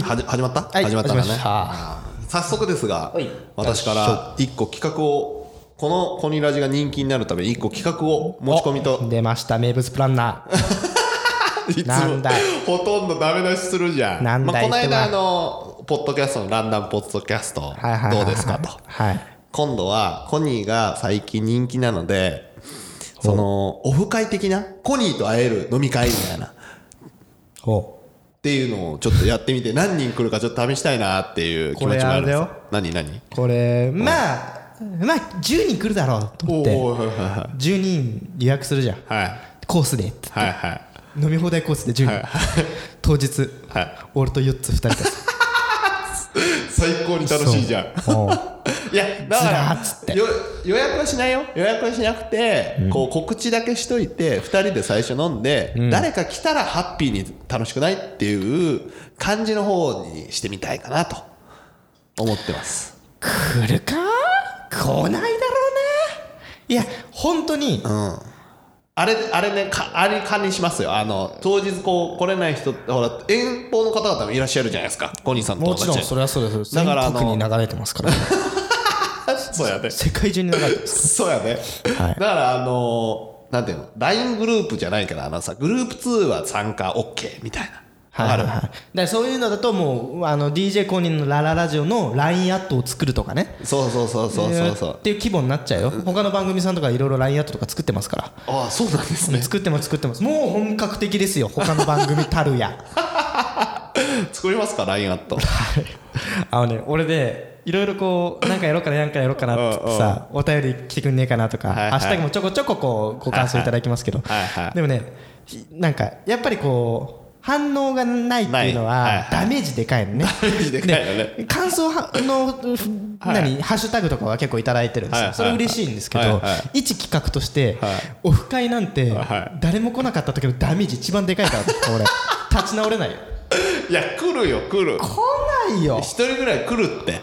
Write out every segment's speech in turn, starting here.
はじ始まった、はい。始まったかね。早速ですがはい。私から一個企画をこのコニラジが人気になるために一個企画を持ち込みと。出ました。名物プランナー。いつもほとんどダメ出しするじゃん。なんだいまあ、この間あのポッドキャストのランダムポッドキャストどうですかと。はい。今度はコニーが最近人気なのでそのオフ会的なコニーと会える飲み会みたいな。ほっていうのをちょっとやってみて何人来るかちょっと試したいなっていう気持ちもあるんですよ。何何？うこれまあまあ10人来るだろうと思っておおはいはいは10人予約するじゃん。いはい。コースでってはいはい。飲み放題コースで10人、はい当日、はい。俺と4つ2人で 最高に楽しいじゃん いやだかずら予約はしないよ。予約はしなくて、こう告知だけしといて2人で最初飲んで、誰か来たらハッピーに楽しくないっていう感じの方にしてみたいかなと思ってます。来るか？来ないだろうな。いや本当に、あれあれねかあれ管理しますよ。あの当日こう来れない人ってほら遠方の方々もいらっしゃるじゃないですか。コニーさんともちろんそれはそうです。だからあのに流れてますから、そうやね。世界中に流れてます。そうやね、はい。だからあのなんていうの？LINE グループじゃないからあのさグループ2は参加 OK みたいな。はいはいはそういうのだともうあの DJ 公認のラララジオの LINE アットを作るとかね。るそうそうそうそうそうそう。っていう規模になっちゃうよ。他の番組さんとかいろいろ LINE アットとか作ってますから。ああそうなんですね。作ってます作ってます。もう本格的ですよ他の番組たるや。作りますか LINE アット。あのね俺でいろいろこうなんかやろうかななんかやろうかなってさお便り来てくんねえかなとか、ハッシュタグもちょこちょここうご感想いただきますけど、でもねひなんかやっぱりこう反応がないっていうのはダメージでかいのね。ダメージでかいよね。で感想 はの何ハッシュタグとかは結構いただいてるんですよ、それ嬉しいんですけど、一企画として、はい。オフ会なんてはい誰も来なかった時のダメージ一番でかいから俺 立ち直れないよ。いや来るよ来る。来ないよ。一人ぐらい来るって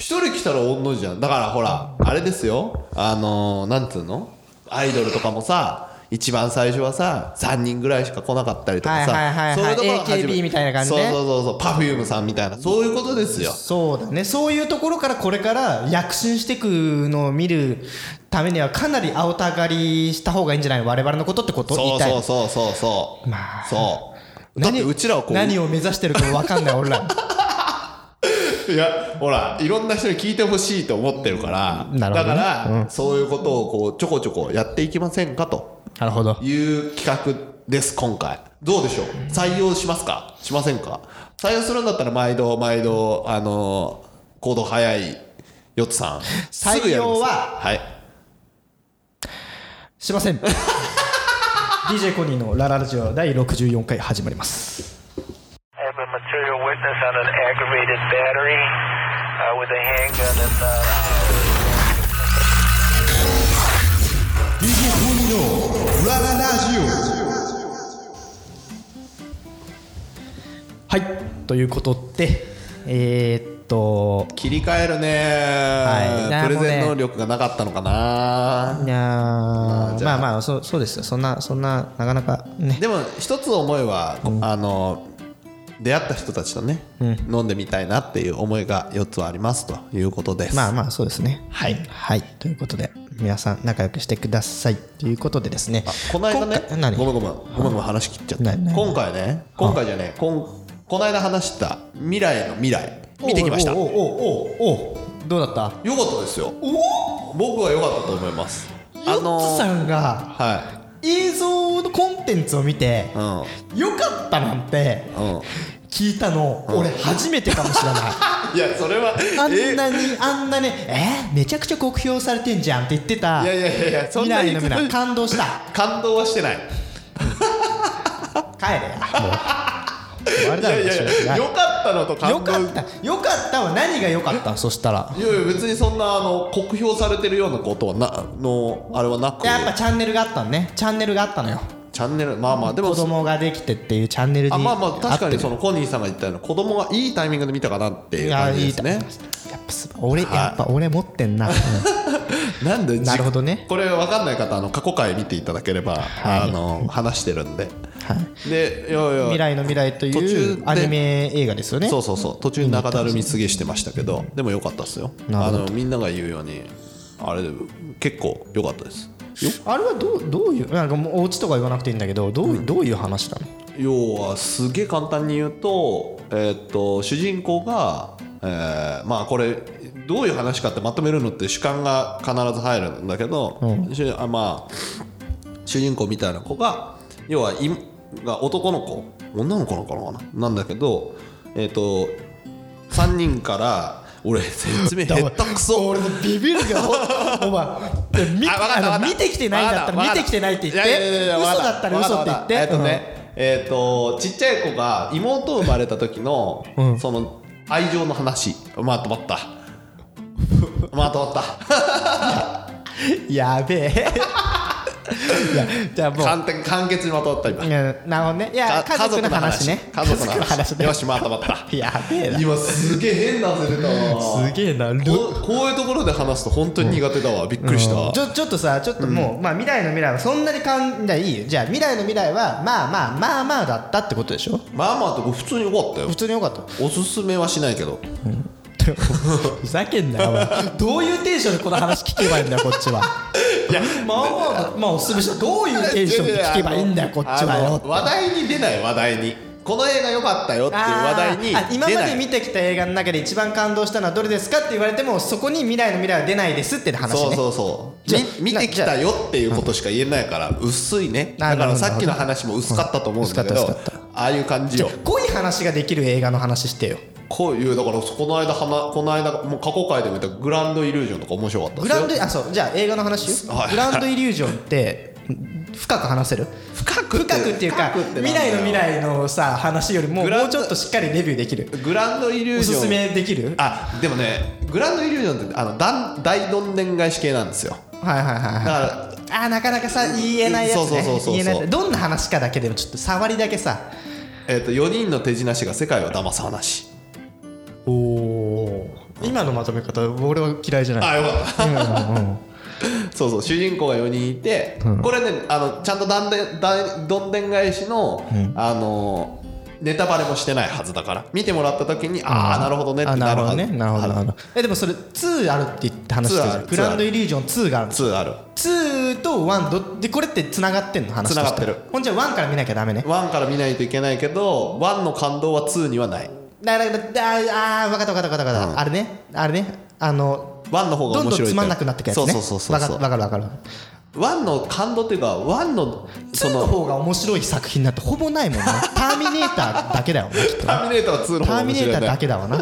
一人来たら御の字じゃん。だからほらあれですよ。あのー、なんつうの？アイドルとかもさ一番最初はさ3人ぐらいしか来なかったりとかさ、はいはいそういうところ AKB みたいな感じね。そうそうそうそうパフュームさんみたいな。そういうことですよ。そうだね。そういうところからこれから躍進していくのを見るためにはかなり青たがりした方がいいんじゃない？我々のことってこと？そいうそうそうそうそう、まあ。そう。だってうちらはこう何を目指してるかも分かんない俺らいやほらいろんな人に聞いてほしいと思ってるから、だなるほどね。から、そういうことをこうちょこちょこやっていきませんかと。なるほど。いう企画です今回。どうでしょう？採用しますか？しませんか？採用するんだったら毎度毎度あのー行動早いよつさん。すぐやります。採用ははい。しません。DJ コニーのラララジオ第64回始まりますはいということでえー、っと切り替えるね、はい。プレゼン能力がなかったのかな。いやーじゃあ。まあまあそうそうですよ。そんなそんななかなかね。でも一つ思いは、あの出会った人たちとね、飲んでみたいなっていう思いが4つはありますということです。まあまあそうですね。はい。はい。ということで皆さん仲良くしてくださいということでですね。この間ねごめんごめんごめんごめん話切っちゃった。今回ね今回じゃねこんこの間話した未来の未来見てきました。よおおおおおおどうだった？かったですよ。僕は良かったと思います。ヨッツさんがは映像のコンテンツを見ていうん。よかったなんてうん。聞いたの俺初めてかもしれない。いやそれはあんえなにあんなねえ？ーめちゃくちゃ酷評されてんじゃんって言ってたいやいやいやそん未なに来の未来感動した。感動はしてない。帰れや。もう終わりいやいやいや良かったのと感動。よかった。よかったは何が良かった？そしたら。いやいや別にそんなあの酷評されてるようなことはなのあれはなく。やっぱチャンネルがあったのね。チャンネルがあったのよチャンネルまあまあでも子供ができてっていうチャンネルにあまあまあ確かにそのコニーさんが言ったような子供がいいタイミングで見たかなっていいう感じですね。やっぱす俺やっぱ俺持ってんな、うんなんでじなるほどね。これ分かんない方あの過去回見ていただければ、あの話してるんで、はい。でいやいや未来の未来というアニメ映画ですよね。そうそうそう。途中に中だるみすげしてましたけどでも良かったですよ。あのみんなが言うようにあれ結構良かったです。よあれはどうどういうなんかもうお家とか言わなくていいんだけどどう,、うどういう話なの？要はすげえ簡単に言うと,、えーっと主人公が、えーまあこれどういう話かってまとめるのって主観が必ず入るんだけど、しゅあまあ主人公みたいな子が要はいが男の子？女の子なのかな？なんだけどえーっと3人から俺説明下手くそ。俺のビビるけどお前 みあの見てきてないんだったら見てきてないって言って嘘だったら嘘って言って。えっとね、えっ、とちっちゃい子が妹生まれた時の、その愛情の話。まあ止まった。まあ止まった。う んやべえいやじゃあもう。簡単簡潔にまとまった今。いやなるほどね。いやか家族の話ね。家族の話。ね。よしまとまった。やべえな。今すげえ変な汗出たわ。すげえな。ルここういうところで話すと本当に苦手だわ。びっくりした、ちょちょっとさちょっともう、まあ未来の未来はそんなにかんじゃあい。いよじゃあ未来の未来はまあまあまあまあだったってことでしょ？まあまあって普通に良かったよ。普通によかった。おすすめはしないけど。ふざけんなよお前。どういうテンションでこの話聞けばいいんだよこっちはいやまあまあまあおすすめしてどういうテンションで聞けばいいんだよこっちはあよの話題に出ない話題に。この映画良かったよっていう話題に。今まで見てきた映画の中で一番感動したのはどれですかって言われてもそこに未来の未来は出ないですって話ね。そうそうそう見てきたよっていうことしか言えないから薄いね。あだからさっきの話も薄かったと思うんだけどああいう感じよ。あ濃い話ができる映画の話してよこういうだからこの間はなこの間もう過去回でも言ったグランドイリュージョンとか面白かったグですよ。ランドあそうじゃあ映画の話よはいグランドイリュージョンって深く話せる？深く深くっていうか未来の未来のさ話よりももうちょっとしっかりレビューできる。グランドイリュージョン。おすすめできる？あでもねグランドイリュージョンってあのだん大どんでん返し系なんですよ。はいはいはいだはい。からあーなかなかさ言えないやつね。そうそうそうどんな話かだけでもちょっと触りだけさ。えー、と4人の手品師が世界を騙す話今のまとめ方俺は嫌いじゃない。あよかった。うんうんうん。そうそう主人公が4人いて、これねあのちゃんとだんでだどんでん返しの、あのネタバレもしてないはずだから見てもらった時に、ああなるほどねってあなるほなるはずどね。なるほどなるほど。えでもそれ2あるって言って話して2ある。グランドイリュージョン2があるの。2ある。2と1どでこれってつながってんの話として。繋がってる。ほんじゃ1から見なきゃダメね。1から見ないといけないけど1の感動は2にはないだからだああ分かった分かった分かった分かった、あれね。あれね。あの1の方がどん面白いどんつまんなくなってくやつね。そうそうそうそう。分かる分かる分かる1の感動っていうか1のそ2のの方が面白い作品なんてほぼないもん ね。ターミネーターだけだよねきっとターミネーターは2の方ターミネーターが面白いねだけだわな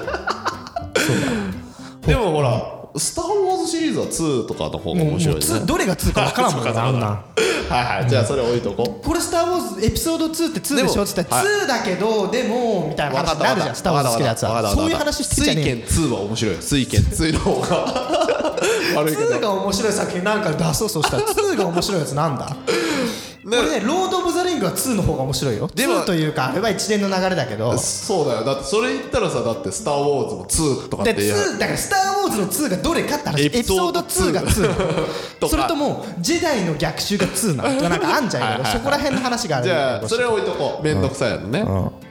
でもほらスター・ウォーズシリーズは2とかの方が面白いね。もう2どれが2か分からんもんね あんな。んはいはい。じゃあそれ置いとこ。うこれ「スター・ウォーズ」エピソード2って2でしょ？っつってはい。2だけどでもみたいな話。になるじゃん「スター・ウォーズ」好きなやつは。そういう話してんじゃねえよ水拳2は面白いよ。水拳2の方が悪いけど。2が面白い作品なんか出そうそうしたら2が面白いやつなんだ？これね「ロード・オブ・ザ・リング」は2の方が面白いよ。でも2というかあれは一連の流れだけど。そうだよ。だってそれ言ったらさだって「スター・ウォーズ」も2とかっでて言う2だから「スター・ウォーズ」の2がどれかって話。エエピピソードソード2が2な とのか。それともジェダイの逆襲が2なの？と かなんかあんじゃんそこら辺の話があるじゃあそれ置いとこう。めんどくさいのね、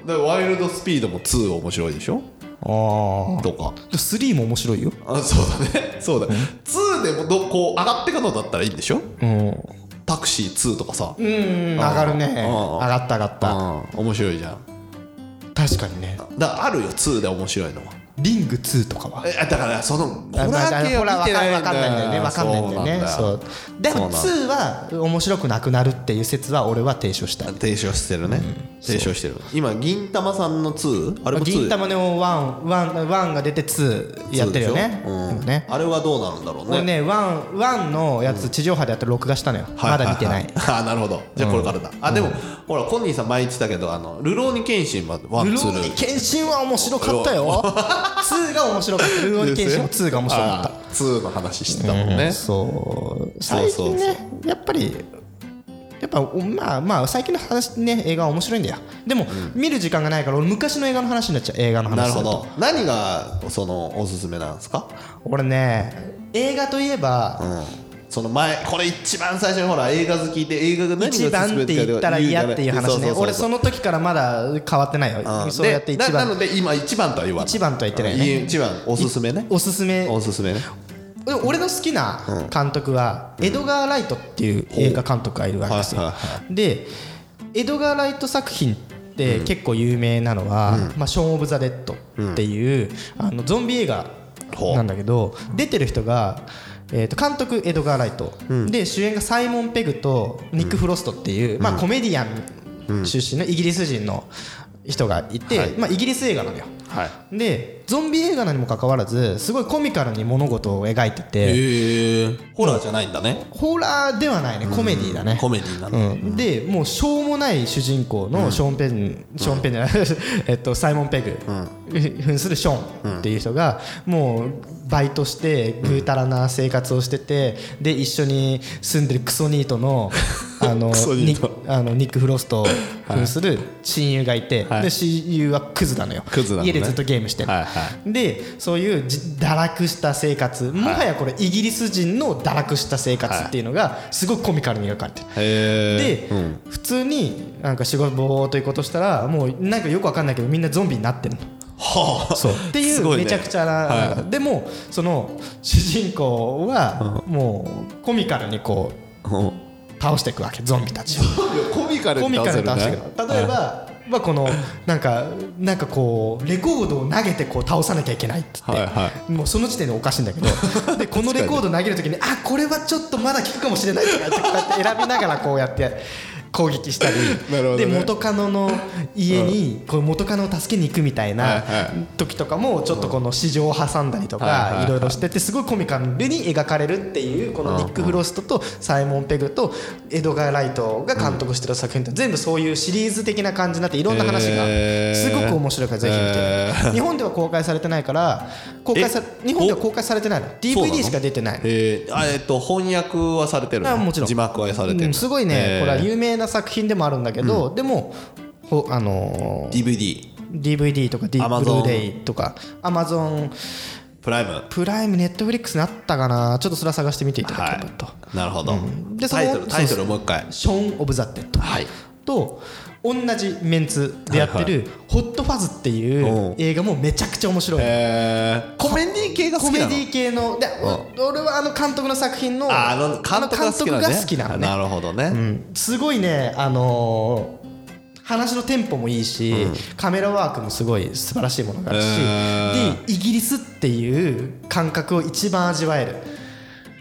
でワイルドスピードも2面白いでしょ？あとか。あ3も面白いよ。あそうだね。そうだ、2でもどこう上がってくのだったらいいんでしょ？うんタクシー2とかさ、うん上がるね。うん上がった上がった。うん。面白いじゃん。確かにね。だあるよ2で面白いのはリング2とかは。えだからそのホラあー系は見てないんわかんないんだよねわかんないんだ。よねそそう。うでもそうなんだ。2は面白くなくなるっていう説は俺は提唱した。い提唱してるね、提唱してる。今銀魂さんの 2? あれも2銀魂の1ワンワンが出て2やってるよね。2でしょ？うん。今ね。あれはどうなるんだろうね。俺ねワンワンのやつ地上波でやって録画したのよ。はいまだ見てない。あなるほど。じゃあこれからだ、あでも、ほらコニーさん前言ってたけどあのルローニケンシンはワンツー。るるろうにケンシンは面白かったよ 2が面白かった。ルローニケンシンも2が面白かった。あー。2の話してたもんね、そう。そう最近ねやっぱりやっぱおまあまあ最近の話ね映画は面白いんだよ。でも、見る時間がないから俺昔の映画の話になっちゃう。映画の話なるほど。何がそのおすすめなんですか？俺ね映画といえば、その前これ一番最初にほら映画好きで映画が何が一番って言ったら嫌っていう話ね。俺そのの時からまだ変わってないよ。そうやって一なな番ので今一番とは言わない。一番とは言ってないね。い一番おすすめね。おすすめおすすめ。ね。俺の好きな監督はエドガー・ライトっていう映画監督がいるわけですよ。でエドガー・ライト作品って結構有名なのは「まあ、ショーン・オブ・ザ・デッド」っていうあのゾンビ映画なんだけど出てる人がえーと監督エドガー・ライト。で主演がサイモン・ペグとニック・フロストっていうまあコメディアン出身のイギリス人の人がいてまあイギリス映画なのよはい。でゾンビ映画なにもかかわらずすごいコミカルに物事を描いててホラーじゃないんだね。ホラーではないね。コメディだね。コメディなのうん、でもうしょうもない主人公のショーン・ペン、ショーン・ペンじゃない、えっと、サイモン・ペグ、扮するショーンっていう人がもうバイトしてぐうたらな生活をしててで一緒に住んでるクソニートの あのニあのニック・フロストを扮する親友がいて、はい。で親友はクズなのよ。クズなのでずっとゲームしてる、はいはでそういうじ堕落した生活もはやこれイギリス人の堕落した生活っていうのがすごくコミカルに描かれてる。へえで、普通になんか仕事ぼーっということしたらもうなんかよくわかんないけどみんなゾンビになってるの。はあ。そう。っていうめちゃくちゃな、はでもその主人公はもうコミカルにこううん。倒していくわけゾンビたちを。コミカルに倒せるね。例えば、まあ、このなんかなんかこうレコードを投げてこう倒さなきゃいけないっって、はいはもうその時点でおかしいんだけどで このレコード投げるときにあこれはちょっとまだ効くかもしれないとかって選びながらこうやって攻撃したり、ね。で元カノの家にこう元カノを助けに行くみたいはいなはい。時とかもちょっとこの市場を挟んだりとかいろいろしててすごいコミカルに描かれるっていうこのニック・フロストとサイモン・ペグとエドガー・ライトが監督してる作品って全部そういうシリーズ的な感じになっていろんな話がすごく面白いからぜひ見て。日本では公開されてないから公開さ日本では公開されてないの。DVD しか出てないの。ええっと翻訳はされてるの？あもちろん。字幕はされてるうんすごいね。えー。これは有名な作品でもあるんだけどでもほあのー DVD DVD とか D ブルー。レイとか Amazon プライムプライムネットフリックスにあったかな？ちょっとそれは探してみていただければと、なるほど。でタイトルタイトルもう一回。ショーン・オブ・ザ・デッド、はい。と同じメンツでやってる「ホット・ファズ」っていう映画もめちゃくちゃ面白い。のえー。コメディ系が好きなの。コメディ系の？で俺はあの監督の作品のああの監督が好きなのねなのね。なるほどね。うん。すごいねあのー話のテンポもいいし、カメラワークもすごい素晴らしいものがあるし、へでイギリスっていう感覚を一番味わえる。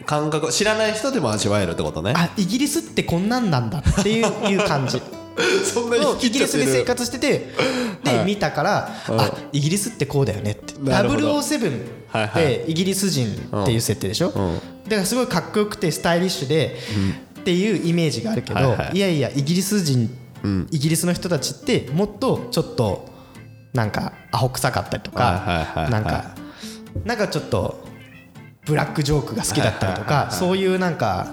感覚知らない人でも味わえるってことね。あイギリスってこんなんなんだっていういう感じ そんなをイギリスで生活しててで見たからあイギリスってこうだよねって。なるほど。007はいはってイギリス人っていう設定でしょ？だからすごいかっこよくてスタイリッシュでっていうイメージがあるけどはいやいやイギリス人イギリスの人たちってもっとちょっとなんかアホ臭かったりとかなんかなんかちょっとブラックジョークが好きだったりとかそういうなんか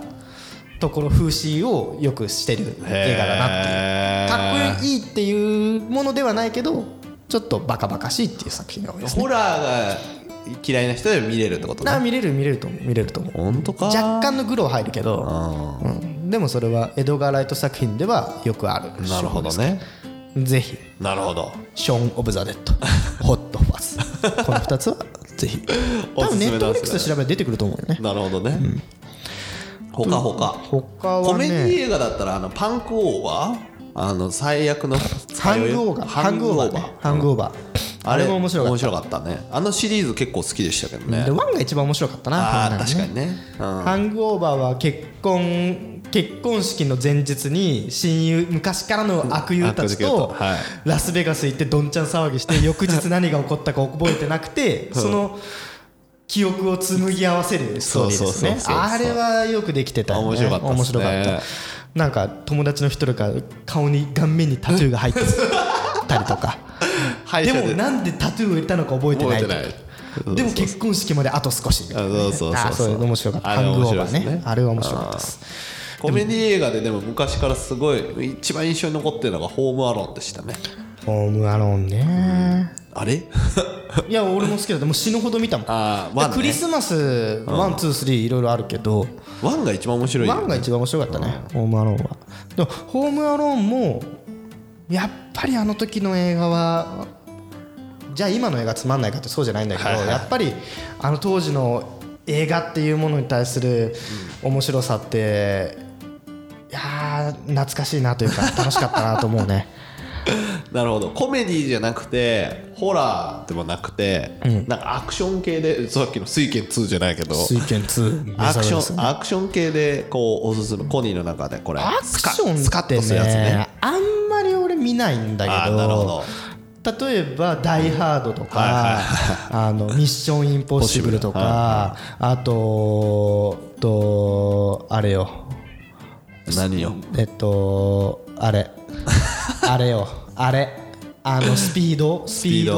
ところ風刺をよくしてる映画だなっていうかっこいいっていうものではないけどちょっとバカバカしいっていう作品が多いですね。ホラーが嫌いな人でも見れるってことね。あ見れる見れると思う。見れると思う。本当か若干のグロ入るけど、うん、でもそれはエドガー・ライト作品ではよくあるなるほどね。ぜひ。なるほど。ショーン・オブ・ザ・デッド。ホット・ファス。この2つはぜひ。多分ネットフリックスで調べば出てくると思うよね。なるほどね他他他はね。コメディ映画だったらあのパンクオーバー。あの最悪の。ハングオーバー。ハングオーバー。ねハングオーバー。あれも面白かった。面白かったね。あのシリーズ結構好きでしたけどね。でワンが一番面白かったなあ確かにね。うん。ハングオーバーは結婚結婚式の前日に親友昔からの悪友たちとはい。ラスベガス行ってどんちゃん騒ぎして翌日何が起こったか覚えてなくて その記憶を紡ぎ合わせるストーリーですね。あれはよくできてたよね。面白かったね。面白かった。なんか友達の一人が顔に顔面にタトゥーが入ってたりとか。で。もなんでタトゥーを入れたのか覚えてない。覚えてない。でも結婚式まであと少しみたいなね。あそうそうそうそう。あそういうの面白かった。ハングオーバーね。あれは面白かったです。コメディ映画ででも昔からすごい一番印象に残ってるのがホームアローンでしたねホームアローンね。あれ？いや俺も好きだった。もう死ぬほど見たもん。あー one ね。クリスマス one two three いろいろあるけど。ワンが一番面白いワンが一番面白かったねホームアローンは。でもホームアローンもやっぱりあの時の映画はじゃあ今の映画つまんないかってそうじゃないんだけど、はいはい。やっぱりあの当時の映画っていうものに対する面白さって、いやー懐かしいなというか楽しかったなと思うね なるほど。コメディじゃなくてホラーでもなくて、なんかアクション系でさっきの「水拳2」じゃないけど。水拳2アクションアクション系でこうおすすめコニーの中でこれアクションスカッってとするやつね。ねあんまり俺見ないんだけあーなるほど。例えば「ダイ・ハード」とか「あのミッション・インポッシブル 」とかあととあれよ。何よ？えっとあれあれよ。あれ。あの スピード。スピード。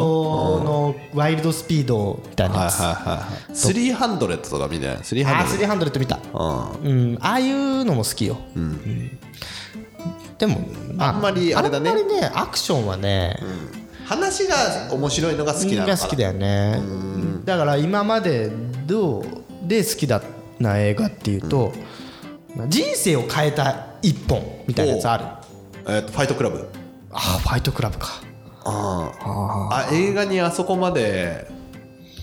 のワイルドスピードみたいなはいやつはいはい。はい300とか見てないあー300 300って見た。うん。うん。ああいうのも好きよ。うん。でもあんまりあれだね。あんまりねアクションはね話が面白いのが好きなのが好きだよね。だから今までどうで好きだな映画っていうと人生を変えた一本みたいなやつあるえっとファイトクラブ。あーファイトクラブか。ああ映画にあそこまで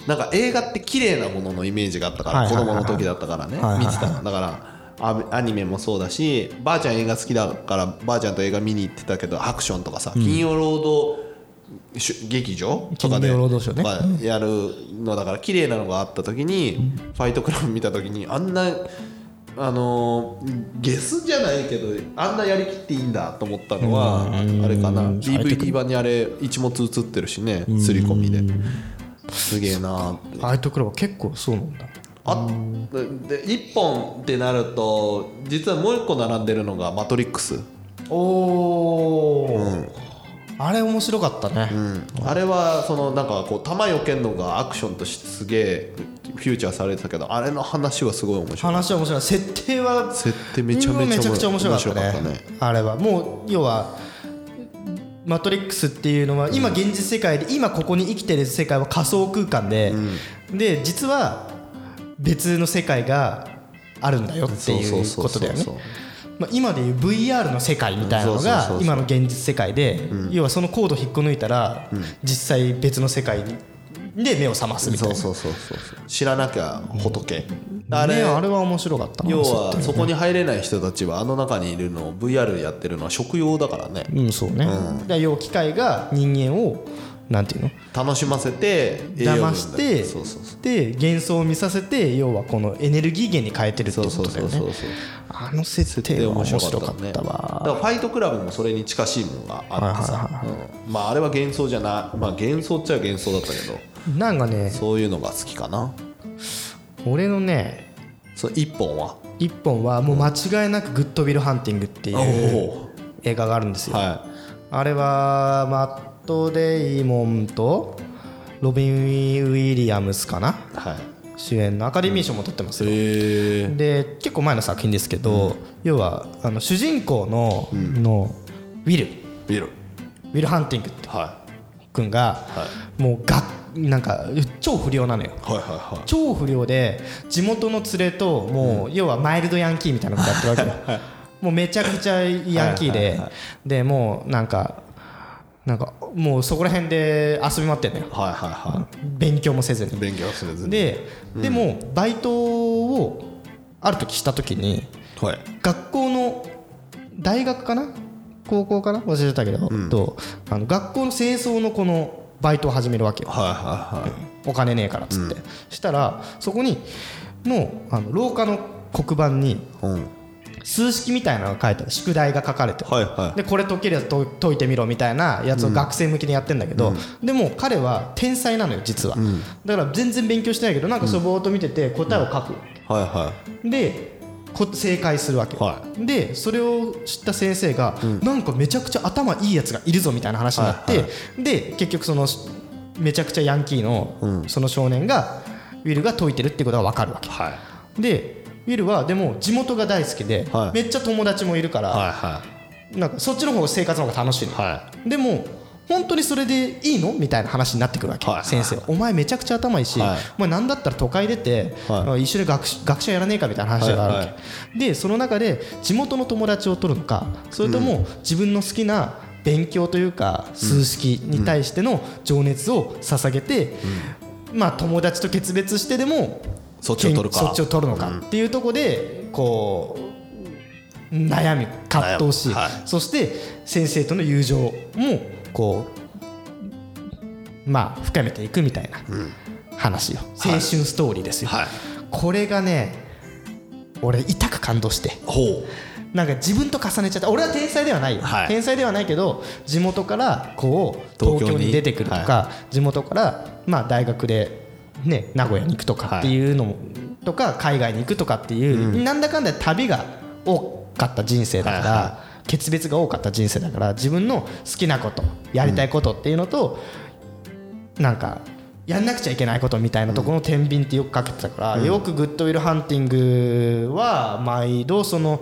なんか映画って綺麗なもののイメージがあったから子供の時だったからね。見てたの。だからあアニメもそうだしばあちゃん映画好きだからばあちゃんと映画見に行ってたけどアクションとかさ金曜ロードし劇場とかで金曜ロードショーね。とかやるのだから綺麗なのがあった時にファイトクラブ見た時にあんなあのーゲスじゃないけどあんなやりきっていいんだと思ったのはあれかな。DVD 版にあれ一物映ってるしね刷り込みで。すげえなって。ファイトクラブは結構そうなんだ。あで1本ってなると実はもう1個並んでるのが「マトリックス」おお、あれ面白かったね、あれはそのなんかこう弾よけんのがアクションとしてすげえフューチャーされてたけどあれの話はすごい面白い。話は面白い。設定は設定めちゃめちゃめちゃくちゃ面白かったね。ねあれは。もう要はマトリックスっていうのは今現実世界で今ここに生きてる世界は仮想空間で、で実は別の世界があるんだよっていうことだよね。そうそうそうそうまあ今でいう VR の世界みたいなのが今の現実世界で要はそのコード引っこ抜いたら実際別の世界で目を覚ますみたいな。そうそうそうそう知らなきゃ仏。あれねあれは面白かったな要はそこに入れない人たちはあの中にいるのを VR やってるのは食用だからね。うんそうね、で要は機械が人間をなんていうの？楽しませて騙してそうそうそう。で幻想を見させて要はこのエネルギー源に変えてるってことだよね。あの設定では面面白白かったかったねだからわファイトクラブもそれに近しいものがあってさ。うん。まああれは幻想じゃない。まあ幻想っちゃ幻想だったけど。なんかねそういうのが好きかな。俺のねそう一本は？一本はもう間違いなくグッドウィルハンティングっていおう。お映画があるんですよ。はあれはマット・デイモンとロビン・ウィリアムスかな？いはい。主演のアカデミー賞も取ってますよ。へえで結構前の作品ですけど、要はあの主人公の,、のウィルビルウィル・ハンティングっては君が、もうがなんか超不良なのよ。いはいはいはい。超不良で地元の連れともう、要はマイルドヤンキーみたいなことやってるわけ。よ もうめちゃくちゃヤンキーで、でもうなんかなんかもうそこら辺で遊び回ってんのよ。はいはいは勉強もせずに。い勉強するずに。で、でもバイトをある時した時にはい。学校の大学かな？高校かな？忘れてたけど、とあの学校の清掃のこのバイトを始めるわけよ。はいはいはい。お金ねえからっつって、したらそこにのあの廊下の黒板にうん数式みたいなのが書いてある宿題が書かれてる。はいはい。でこれ解けるやつと解いてみろみたいなやつを学生向けにやってんだけど、でも彼は天才なのよ実は、だから全然勉強してないけどなんかそぼーっと見てて答えを書く、はいはでこ正解するわけよ、はでそれを知った先生が、なんかめちゃくちゃ頭いいやつがいるぞみたいな話になって、で結局そのめちゃくちゃヤンキーのその少年がウィルが解いてるってことが分かるわけ。いはい。でウィルはでも地元が大好きで、はい。めっちゃ友達もいるから、はいはなんかそっちの方が生活の方が楽しいの、い。はでも本当にそれでいいの？みたいな話になってくるわけ、はいはい先生お前めちゃくちゃ頭いいし、はい。お前なんだったら都会出て、は一緒に学学者やらねえかみたいな話があるわけ、はいでその中で地元の友達を取るのかそれとも自分の好きな勉強というか数式に対しての情熱を捧げて、まあ友達と決別してでもそっちを取るか。そっちを取るのか。っていうところでこう悩み葛藤し、はい。そして先生との友情もこうまあ深めていくみたいな話よ、青春ストーリーですよ、はい。これがね俺痛く感動して。ほなんか自分と重ねちゃった。俺は天才ではないよ、はい。天才ではないけど地元からこう東京に。東京に出てくるとか、地元からまあ大学で、ね、名古屋に行くとかっていうのも、とか海外に行くとかっていう、なんだかんだ旅が多かった人生だから、はいは決別が多かった人生だから自分の好きなことやりたいことっていうのと、なんかやんなくちゃいけないことみたいなところの天秤ってよくかけてたから、よくグッドウィルハンティングは毎度その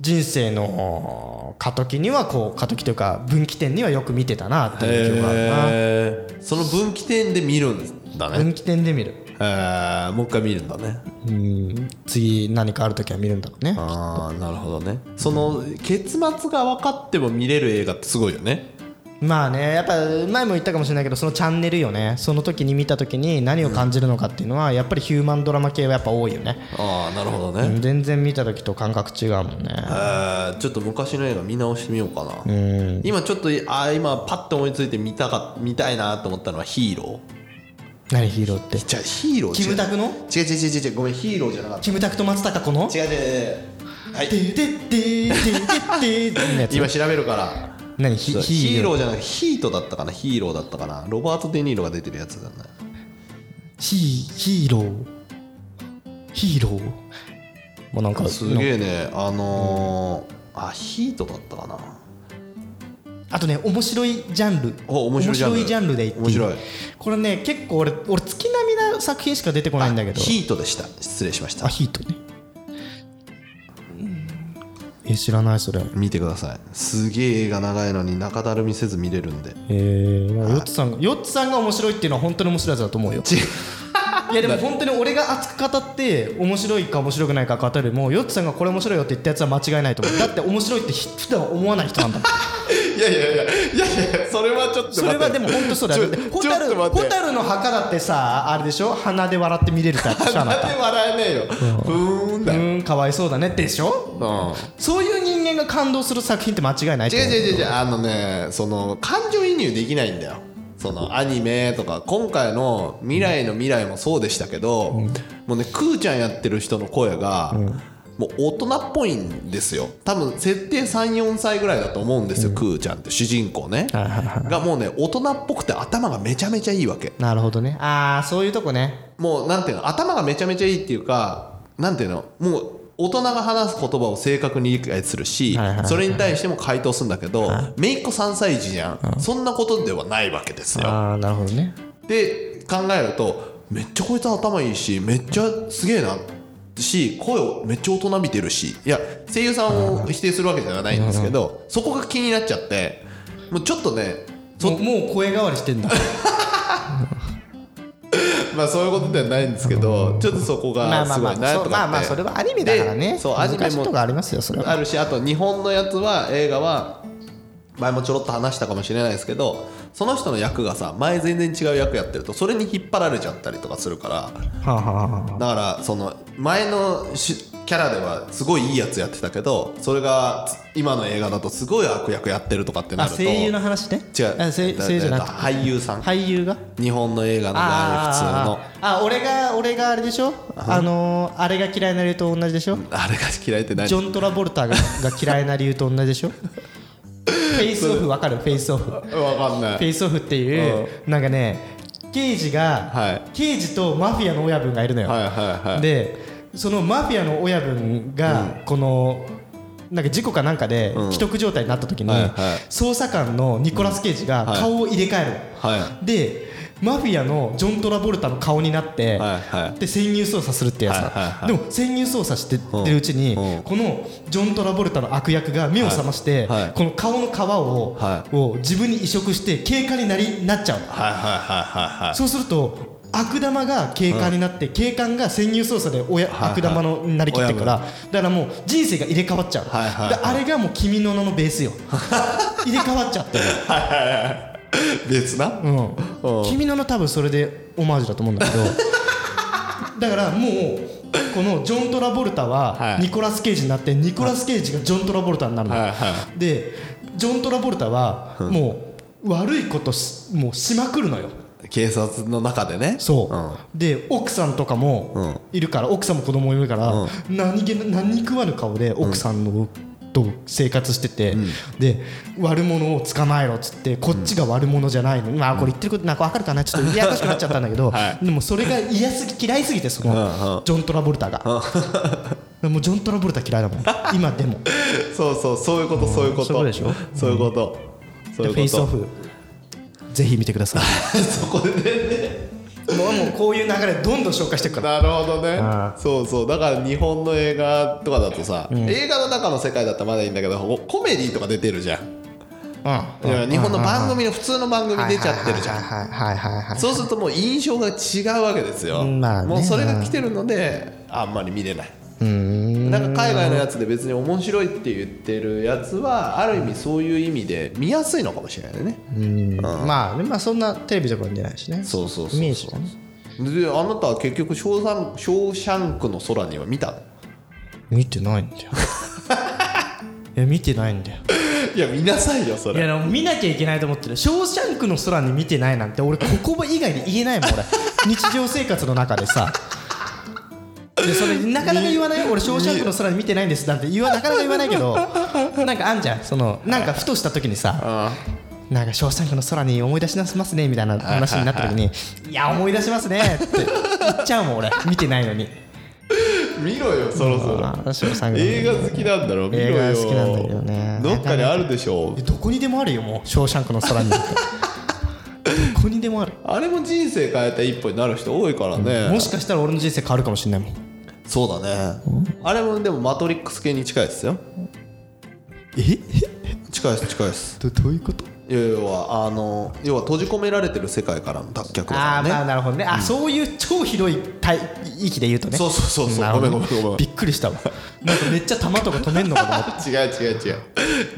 人生の過渡期にはこう過渡期というか分岐点にはよく見てたなってういう記憶があるな。その分岐点で見るんだね。分岐点で見る。へえもう一回見るんだね。うん。次何かある時は見るんだろうね。ああなるほどね。その結末が分かっても見れる映画ってすごいよね。まあねやっぱ前も言ったかもしれないけどそのチャンネルよね。その時に見た時に何を感じるのかっていうのはやっぱりヒューマンドラマ系はやっぱ多いよね。ああなるほどね、うん全然見た時と感覚違うもんね。えーちょっと昔の映画見直してみようかな、今ちょっとあー今パッと思いついて見たか見たいなと思ったのはヒーロー何ヒーローって？じゃあヒーローキムタクの？違う違う違う違うごめんヒーローじゃなかった。キムタクと松たか子の？違う違う違う。はい。でででででで 今調べるから。何？ヒーロー？じゃなくてヒートだったかな。ヒーローだったかな。ロバート・デ・ニーロが出てるやつだねヒヒーロー？ヒーロー？もうなんかすげえね。あのーあヒートだったかなあとね面白いジャンル。お面白いジャンル。で言って面白い。これね結構俺俺月並みな作品しか出てこないんだけど。あヒートでした。失礼しました。あヒートね。え知らないそれ。見てください。すげえ映画長いのに中だるみせず見れるんで。えー、まあヨッツさんがヨッツさんが面白いっていうのは本当に面白いやつだと思うよ。いやでも本当に俺が熱く語って面白いか面白くないか語る。もヨッツさんがこれ面白いよって言ったやつは間違いないと思う。だって面白いってひ普段思わない人なんだもんいやいやいやいやいやそれはちょっとそれはでも本当そうだよ。ホタルホタルの墓だってさあれでしょ鼻で笑って見れるタイプでしょあなたなんで笑えねえよ。ふーんうだよ。ーんかわいそうだねってでしょ？うん。そういう人間が感動する作品って間違いない違う違う違うあのねその感情移入できないんだよ。そのアニメとか。今回の未来の未来もそうでしたけど、もうねくーちゃんやってる人の声が、もう大人っぽいんですよ。多分設定34歳ぐらいだと思うんですよ、くーちゃんって主人公ね、がもうね大人っぽくて頭がめちゃめちゃいいわけ。なるほどね。ああそういうとこね。もうなんていうの頭がめちゃめちゃいいっていうかなんていうのもう大人が話す言葉を正確に理解するし、それに対しても回答するんだけど、めいっ子3歳児じゃん、そんなことではないわけですよ。ああなるほどね。で考えるとめっちゃこいつ頭いいしめっちゃすげえなし声をめっちゃ大人びてるしいや声優さんを否定するわけじゃないんですけど、そこが気になっちゃってもうちょっとねもうもう声変わりしてんだ。まあそういうことではないんですけどちょっとそこがすごいなとかって。まあまあそれはアニメだからね。でそうアニメもありますよそれは。あるしあと日本のやつは映画は前もちょろっと話したかもしれないですけどその人の役がさ前全然違う役やってるとそれに引っ張られちゃったりとかするからだからその前のしキャラではすごいいいやつやってたけどそれが今の映画だとすごい悪役やってるとかってなるとあ声優の話ね。違う。あ声声優じゃなくて。俳優さん。俳優が？日本の映画の普通の。ああ俺が俺があれでしょ？あのーあれが嫌いな理由と同じでしょ？あれが嫌いって何？ジョン・トラボルタがが嫌いな理由と同じでしょ？フェイスオフわかる？フェイスオフ。わかんない。フェイスオフっていうなんかね刑事が、はい。刑事とマフィアの親分がいるのよ、はいはいはい。でそのマフィアの親分がこのなんか事故かなんかで既得状態になった時に、捜査官のニコラス・ケイジがはい。顔を入れ替えるでマフィアのジョン・トラボルタの顔になって、で潜入捜査するってやつなの、はいはいはい。でも潜入捜査してってるうちに、うん。このジョン・トラボルタの悪役が目を覚まして、この顔の皮を,、はを自分に移植して警官になりなっちゃうの。はいはいはいはいはい。そうすると悪玉が警官になって、警官が潜入捜査で親、はい悪玉のになりきってるからだからもう人生が入れ替わっちゃう、はあれがもう「君の名のベースよ。入れ替わっちゃってる、別な？うん。うん。君の名多分それでオマージュだと思うんだけど。だからもうこのジョン・トラボルタははい。ニコラス・ケイジになってニコラス・ケイジがジョン・トラボルタになるの、はいはでジョン・トラボルタはもう悪いことしもうしまくるのよ。警察の中でね。そう、ん。で奥さんとかもいるから、奥さんも子供もいるから、何気な何に食わぬ顔で奥さんの、と生活してて、で悪者を捕まえろっつってこっちが悪者じゃないの、まあこれ言ってることなんか分かるかな？ちょっとややこしくなっちゃったんだけど、はい。でもそれが嫌すぎ嫌いすぎてその、うんうん。ジョン・トラボルタが、もうジョン・トラボルタ嫌いだもん。今でも。そうそうそういうことそういうこと。そういうことそういうこと。フェイスオフ。ぜひ見てください。そこでねもうもうこういう流れどんどん紹介していくから。なるほどね。あそうそう。だから日本の映画とかだとさ、映画の中の世界だったらまだいいんだけどこコメディとか出てるじゃん、いや日本の番組の普通の番組出ちゃってるじゃん。はいはいはいはいはいそうするともう印象が違うわけですよ、まあねもうそれが来てるのであんまり見れないなんか海外のやつで別に面白いって言ってるやつはある意味そういう意味で見やすいのかもしれないね。まあねまあそんなテレビとか見ないしね。そうそうそうそう。であなたは結局ショーシャンクの空には見たの？見てないんだよ。いや見てないんだよ。いや見なさいよそれ。いや見なきゃいけないと思ってる「ショーシャンクの空に見てない」なんて俺ここ以外で言えないもん俺。日常生活の中でさでそれなかなか言わない？よ俺「ショーシャンクの空に見てないんです」なんて言わなかなか言わないけど なんかあんじゃん。そのなんかふとした時にさあなんか「ショーシャンクの空に思い出しますね」みたいな話になった時に「いや思い出しますね」って言っちゃうもん俺。見てないのに。見ろよそろそろ。映画好きなんだろ見ろよ。映画好きなんだけどね。どっかにあるでしょえどこにでもあるよもう「ショーシャンクの空に」どこにでもある。あれも人生変えた一歩になる人多いからね。もしかしたら俺の人生変わるかもしれないもんそうだね。あれもでもマトリックス系に近いですよ。え？近いです近いです。どどういうこと？要はあの要は閉じ込められてる世界からの脱却だからね。ああまあなるほどね。あそういう超広い帯域で言うとねそう。そうそうそうごめんごめんごめんびっくりしたわ。なんかめっちゃ弾とか止めんのかと思った。違う違う違う。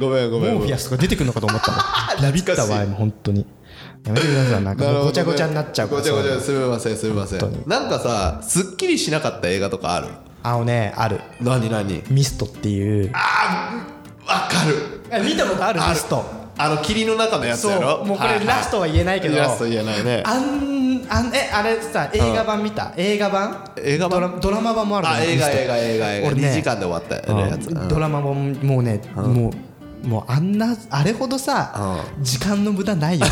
ごめんごめんモーフィアスとか出てくるのかと思ったの ビビったわ今本当に。やめてくださいなんか。ごちゃごちゃになっちゃうからごちゃごちゃすみませんすみません。なんかさすっきりしなかった映画とかある？あのねある。何何？ミストっていう。わかる。え見たことある。ミストあの霧の中のやつやろ？もうこれラストは言えないけど。ラスト言えないね。あんあんえあれさ映画版見た？映画版？映画版？ドラマ版もあるの？あ映画映画映画映画。俺ね。2時間で終わったやつ。うん。ドラマももうねもうもうあんなあれほどさ時間の無駄ないよ。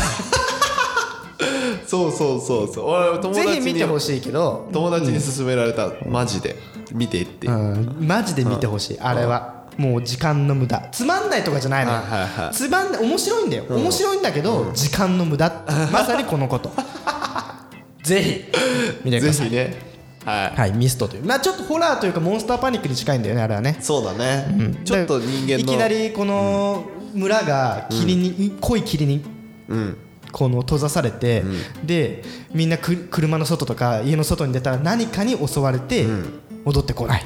そうそうそうそう。俺友ぜひ見てほしいけど。友達に勧められた。マジで。見てって。うん。マジで見てほしい。あれはもう時間の無駄。つまんないとかじゃないのよ。はいはいはい。つまんない面白いんだよ。面白いんだけど時間の無駄。まさにこのこと。ぜひ見てくぜださい。ひね。はい。はいミストという。まあちょっとホラーというかモンスターパニックに近いんだよねあれはね。そうだね。ちょっと人間のいきなりこの村が霧に、濃い霧にうん。この閉ざされて、でみんなく車の外とか家の外に出たら何かに襲われて戻ってこない、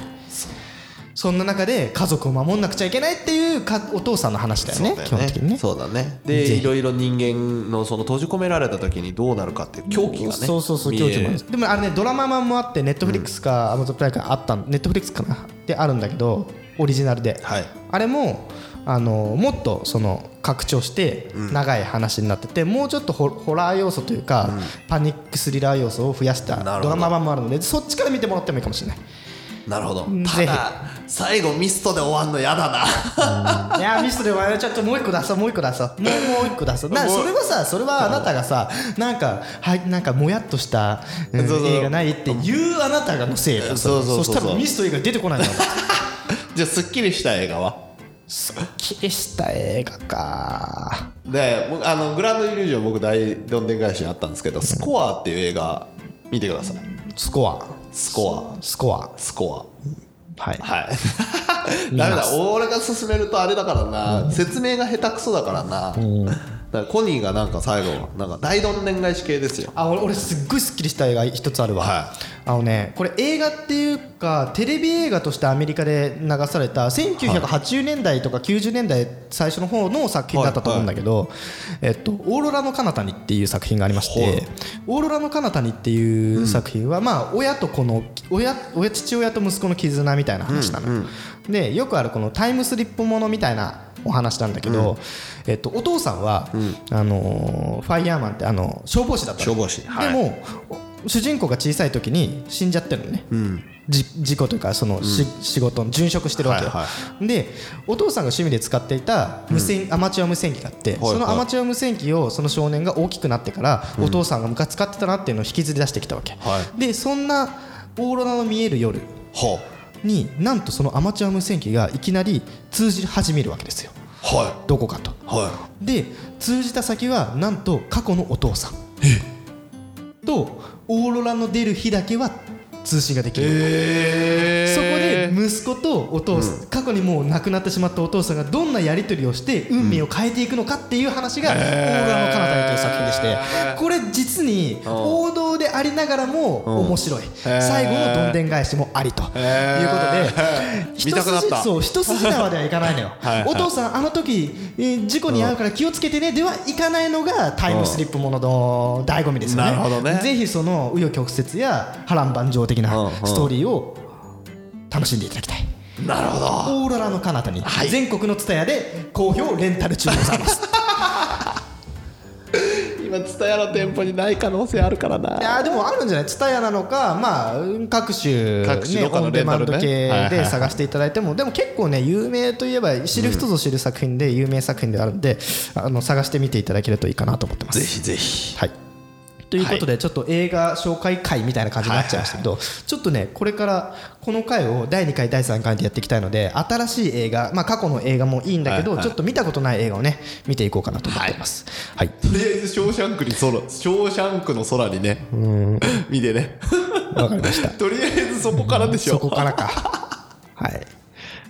そんな中で家族を守んなくちゃいけないっていうかお父さんの話だよねそうだよ基本的にね。そうだね。でいろいろ人間のその閉じ込められた時にどうなるかっていう狂気がねそうそうそう狂気もでもあれねドラマ版もあってネットフリックスかアマゾンプライムかあったネットフリックスかな？であるんだけどオリジナルで、はい。あれもあのもっとその拡張して長い話になってて、もうちょっとホホラー要素というか、パニックスリラー要素を増やしたドラマ版もあるのでそっちから見てもらってもいいかもしれないなるほど。ただ最後ミストで終わんのやだな。いやーミストではちょっともう一個出そうもう一個出そう。もうもう一個出そう。なそれはさそれはあなたがさなんかはいなんかもやっとした、うん映画ないって言うあなたがのせいだよそうそうそうそう。したらミスト以外出てこない じゃあすっきりした映画は？すっきりした映画か。で僕あのグランドイリュージョン僕大どんでん返しにあったんですけど「スコア」っていう映画見てください。スコアスコア。スコア。スコはい。アはい。ダメだ。俺が勧めるとあれだからな、説明が下手くそだからな、だからコニーがなんか最後なんか大どんでん返し系ですよ。あ俺俺すっごいすっきりした映画一つあるわ、はあのねこれ映画っていうかテレビ映画としてアメリカで流された1980年代とか90年代最初の方の作品だったと思うんだけど「えっと、オーロラの彼方に」っていう作品がありましはい。て「オーロラの彼方に」っていう作品は、まあ親と子の親親父親と息子の絆みたいな話なの、でよくあるこのタイムスリップものみたいなお話なんだけど、えっと、お父さんは、あのーファイヤーマンってあの消防士だったの。消防士はい。でも主人公が小さい時に死んじゃってるのね、じ事故というかそのし、仕事の殉職してるわけよ、はいはでお父さんが趣味で使っていた無線、アマチュア無線機があって、はいそのアマチュア無線機をその少年が大きくなってから、お父さんが昔使ってたなっていうのを引きずり出してきたわけ、はでそんなオーロラの見える夜はになんとそのアマチュア無線機がいきなり通じ始めるわけですよ。はどこかと。い。はで通じた先はなんと過去のお父さん。とオーロラの出る日だけは通信ができる、そこで息子とお父さん、過去にもう亡くなってしまったお父さんがどんなやり取りをして運命を変えていくのかっていう話が「オー。ロラの彼方に」という作品でして。これ実に王道でありながらも面白い。最後のどんでん返しもありと。いうことで一筋そう一筋縄ではいかないのよ。はいはい。お父さんあの時えー事故に遭うから気をつけてねではいかないのがタイムスリップものの醍醐味ですよね。なるほどね。ぜひその紆余曲折や波乱万丈的なうんうん。ストーリーを楽しんでいただきたい。いなるほど。オーロラの彼方にはい。全国のツタヤで好評レンタル中でございます。今ツタヤの店舗にない可能性あるからな。いやーでもあるんじゃない？ツタヤなのかまあ各種ね各種どっかのオンデマンド系で探していただいてもでも結構ね有名といえば知る人ぞ知る作品で有名作品であるんであの探してみていただけるといいかなと思ってます。ぜひぜひ。はいということでちょっと映画紹介会みたいな感じになっちゃいましたけどちょっとねこれからこの回を第2回第3回でやっていきたいので新しい映画まあ過去の映画もいいんだけはいはい。どちょっと見たことない映画をね見ていこうかなと思っています。はい。とりあえずショーシャンクに空ショーシャンクの空にね見てね。わかりました。とりあえずそこからでしょ。そこからか。はい。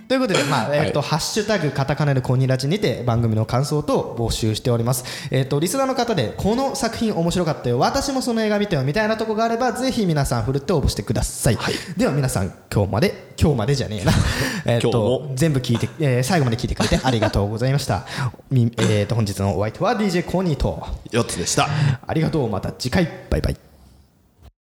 ということで、まあえーとハッシュタグカタカナでコニラジにて番組の感想と募集しております。えっ、とリスナーの方でこの作品面白かったよ、私もその映画見たよみたいなとこがあればぜひ皆さん振るって応募してください。では皆さん今日まで今日までじゃねえな。えっ今日とも全部聞いて、えー最後まで聞いてくれてありがとうございました。みえっ、と本日のお相手は DJ コニーと4つでしたありがとうまた次回バイバイ。